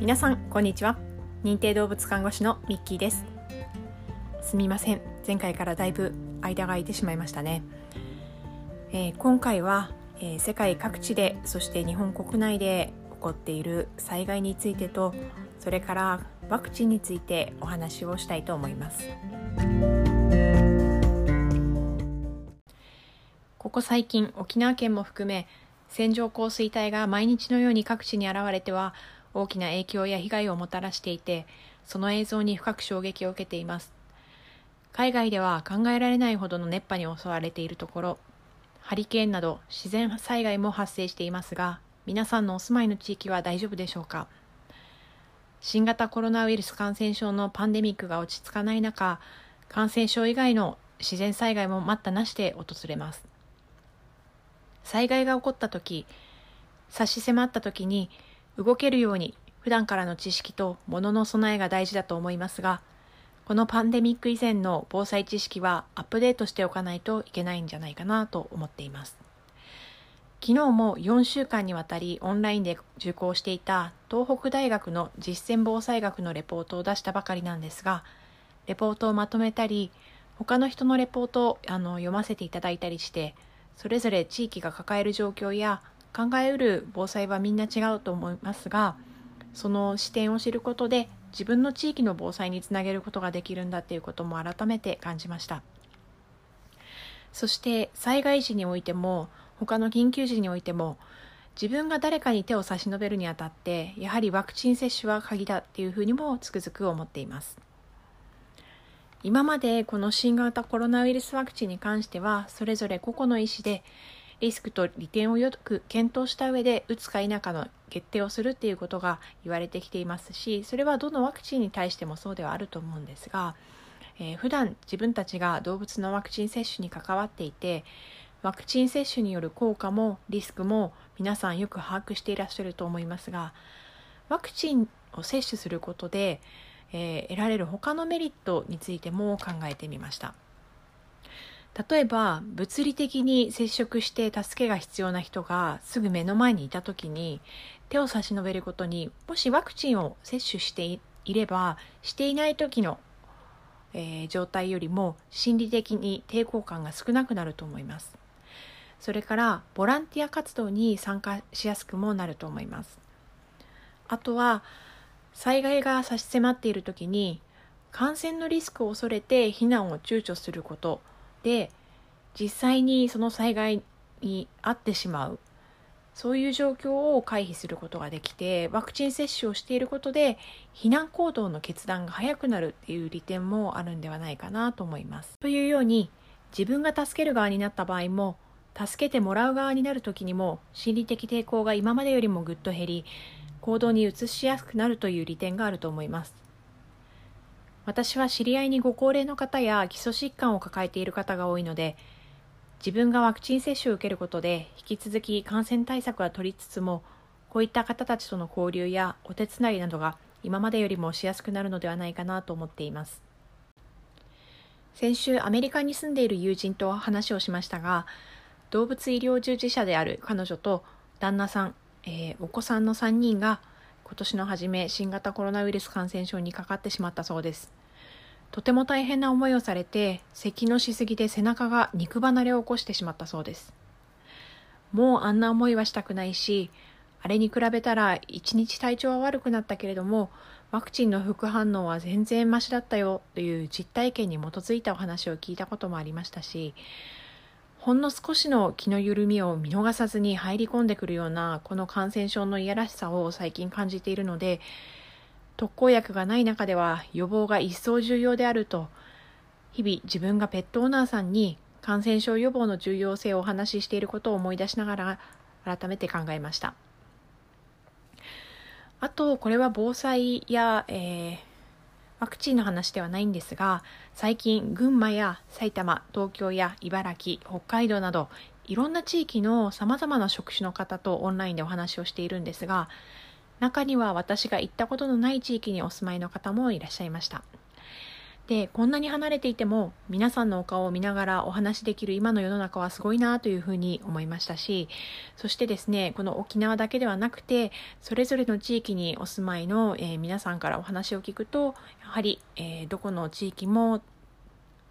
皆さんこんにちは。認定動物看護師のミッキーです。すみません。前回からだいぶ間が空いてしまいましたね、えー、今回は、えー、世界各地でそして日本国内で起こっている災害についてとそれからワクチンについてお話をしたいと思います。ここ最近沖縄県も含め線状降水帯が毎日のように各地に現れては大きな影響や被害をもたらしていて、その映像に深く衝撃を受けています。海外では考えられないほどの熱波に襲われているところ、ハリケーンなど自然災害も発生していますが、皆さんのお住まいの地域は大丈夫でしょうか？新型コロナウイルス感染症のパンデミックが落ち着かない中、感染症以外の自然災害も待ったなしで訪れます。災害が起こった時、差し迫った時に動けるように普段からの知識と物の備えが大事だと思いますが、このパンデミック以前の防災知識はアップデートしておかないといけないんじゃないかなと思っています。昨日も4週間にわたりオンラインで受講していた東北大学の実践防災学のレポートを出したばかりなんですが、レポートをまとめたり、他の人のレポートをあの読ませていただいたりして、それぞれ地域が抱える状況や考えうる防災はみんな違うと思いますがその視点を知ることで自分の地域の防災につなげることができるんだっていうことも改めて感じました。そして災害時においても他の緊急時においても自分が誰かに手を差し伸べるにあたってやはりワクチン接種は鍵だっていうふうにもつくづく思っています。今までこの新型コロナウイルスワクチンに関してはそれぞれ個々の意思でリスクと利点をよく検討した上で打つか否かの決定をするっていうことが言われてきていますしそれはどのワクチンに対してもそうではあると思うんですが、えー、普段自分たちが動物のワクチン接種に関わっていてワクチン接種による効果もリスクも皆さんよく把握していらっしゃると思いますがワクチンを接種することで、えー、得られる他のメリットについても考えてみました。例えば物理的に接触して助けが必要な人がすぐ目の前にいた時に手を差し伸べることにもしワクチンを接種していればしていない時の、えー、状態よりも心理的に抵抗感が少なくなると思います。それからボランティア活動に参加しやすくもなると思います。あとは災害が差し迫っている時に感染のリスクを恐れて避難を躊躇すること。で実際にその災害に遭ってしまうそういう状況を回避することができてワクチン接種をしていることで避難行動の決断が早くなるっていう利点もあるんではないかなと思います。というように自分が助ける側になった場合も助けてもらう側になる時にも心理的抵抗が今までよりもぐっと減り行動に移しやすくなるという利点があると思います。私は知り合いにご高齢の方や基礎疾患を抱えている方が多いので、自分がワクチン接種を受けることで引き続き感染対策は取りつつも、こういった方たちとの交流やお手伝いなどが今までよりもしやすくなるのではないかなと思っています。先週アメリカに住んでいる友人と話をしましたが、動物医療従事者である彼女と旦那さん、えー、お子さんの3人が今年の初め新型コロナウイルス感染症にかかってしまったそうです。とても大変な思いをされて咳のしすぎで背中が肉離れを起こしてしまったそうですもうあんな思いはしたくないしあれに比べたら一日体調は悪くなったけれどもワクチンの副反応は全然マシだったよという実体験に基づいたお話を聞いたこともありましたしほんの少しの気の緩みを見逃さずに入り込んでくるようなこの感染症のいやらしさを最近感じているので特効薬がない中では予防が一層重要であると日々自分がペットオーナーさんに感染症予防の重要性をお話ししていることを思い出しながら改めて考えました。あとこれは防災や、えー、ワクチンの話ではないんですが最近群馬や埼玉東京や茨城北海道などいろんな地域の様々な職種の方とオンラインでお話をしているんですが中には私が行ったことのない地域にお住まいの方もいらっしゃいました。でこんなに離れていても皆さんのお顔を見ながらお話しできる今の世の中はすごいなというふうに思いましたしそしてですねこの沖縄だけではなくてそれぞれの地域にお住まいの、えー、皆さんからお話を聞くとやはり、えー、どこの地域も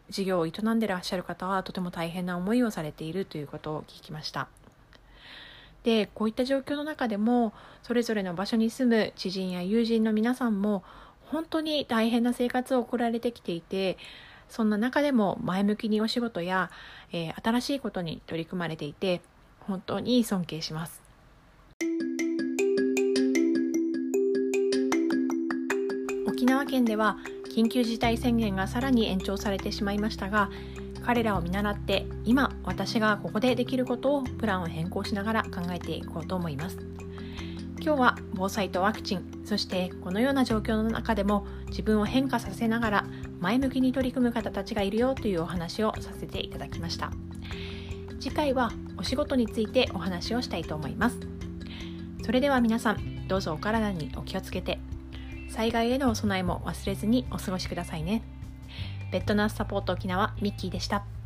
事業を営んでらっしゃる方はとても大変な思いをされているということを聞きました。でこういった状況の中でもそれぞれの場所に住む知人や友人の皆さんも本当に大変な生活を送られてきていてそんな中でも前向きにお仕事や、えー、新しいことに取り組まれていて本当に尊敬します。沖縄県では緊急事態宣言がさらに延長されてしまいましたが彼らを見習って今私がここでできることをプランを変更しながら考えていこうと思います。今日は防災とワクチンそしてこのような状況の中でも自分を変化させながら前向きに取り組む方たちがいるよというお話をさせていただきました。次回はお仕事についてお話をしたいと思います。それでは皆さんどうぞお体にお気をつけて災害へのお備えも忘れずにお過ごしくださいね。ベッドナースサポート沖縄ミッキーでした。